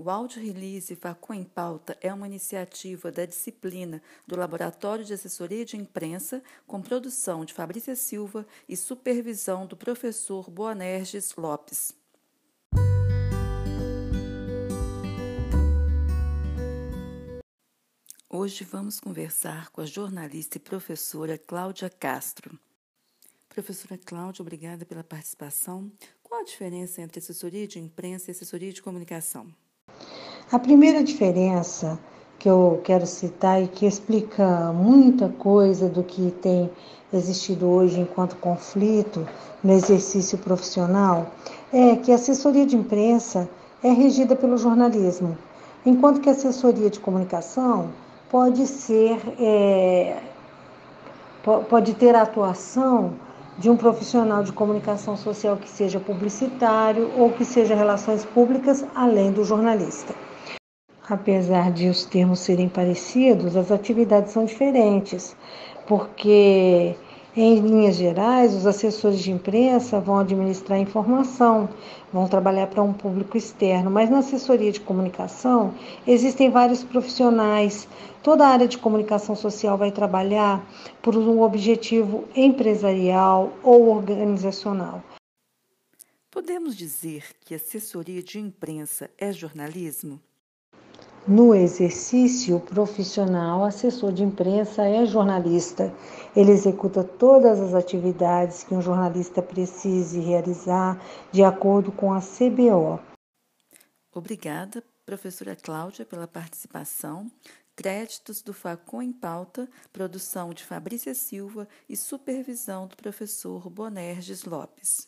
O Audio Release em Pauta é uma iniciativa da disciplina do Laboratório de Assessoria de Imprensa, com produção de Fabrícia Silva e supervisão do professor Boanerges Lopes. Hoje vamos conversar com a jornalista e professora Cláudia Castro. Professora Cláudia, obrigada pela participação. Qual a diferença entre assessoria de imprensa e assessoria de comunicação? A primeira diferença que eu quero citar e que explica muita coisa do que tem existido hoje enquanto conflito no exercício profissional é que a assessoria de imprensa é regida pelo jornalismo, enquanto que a assessoria de comunicação pode ser é, pode ter a atuação de um profissional de comunicação social que seja publicitário ou que seja relações públicas, além do jornalista. Apesar de os termos serem parecidos, as atividades são diferentes, porque, em linhas gerais, os assessores de imprensa vão administrar informação, vão trabalhar para um público externo, mas na assessoria de comunicação existem vários profissionais. Toda a área de comunicação social vai trabalhar por um objetivo empresarial ou organizacional. Podemos dizer que assessoria de imprensa é jornalismo? No exercício profissional, assessor de imprensa é jornalista. Ele executa todas as atividades que um jornalista precise realizar de acordo com a CBO. Obrigada, professora Cláudia, pela participação. Créditos do Facom em Pauta, produção de Fabrícia Silva e supervisão do professor Bonerges Lopes.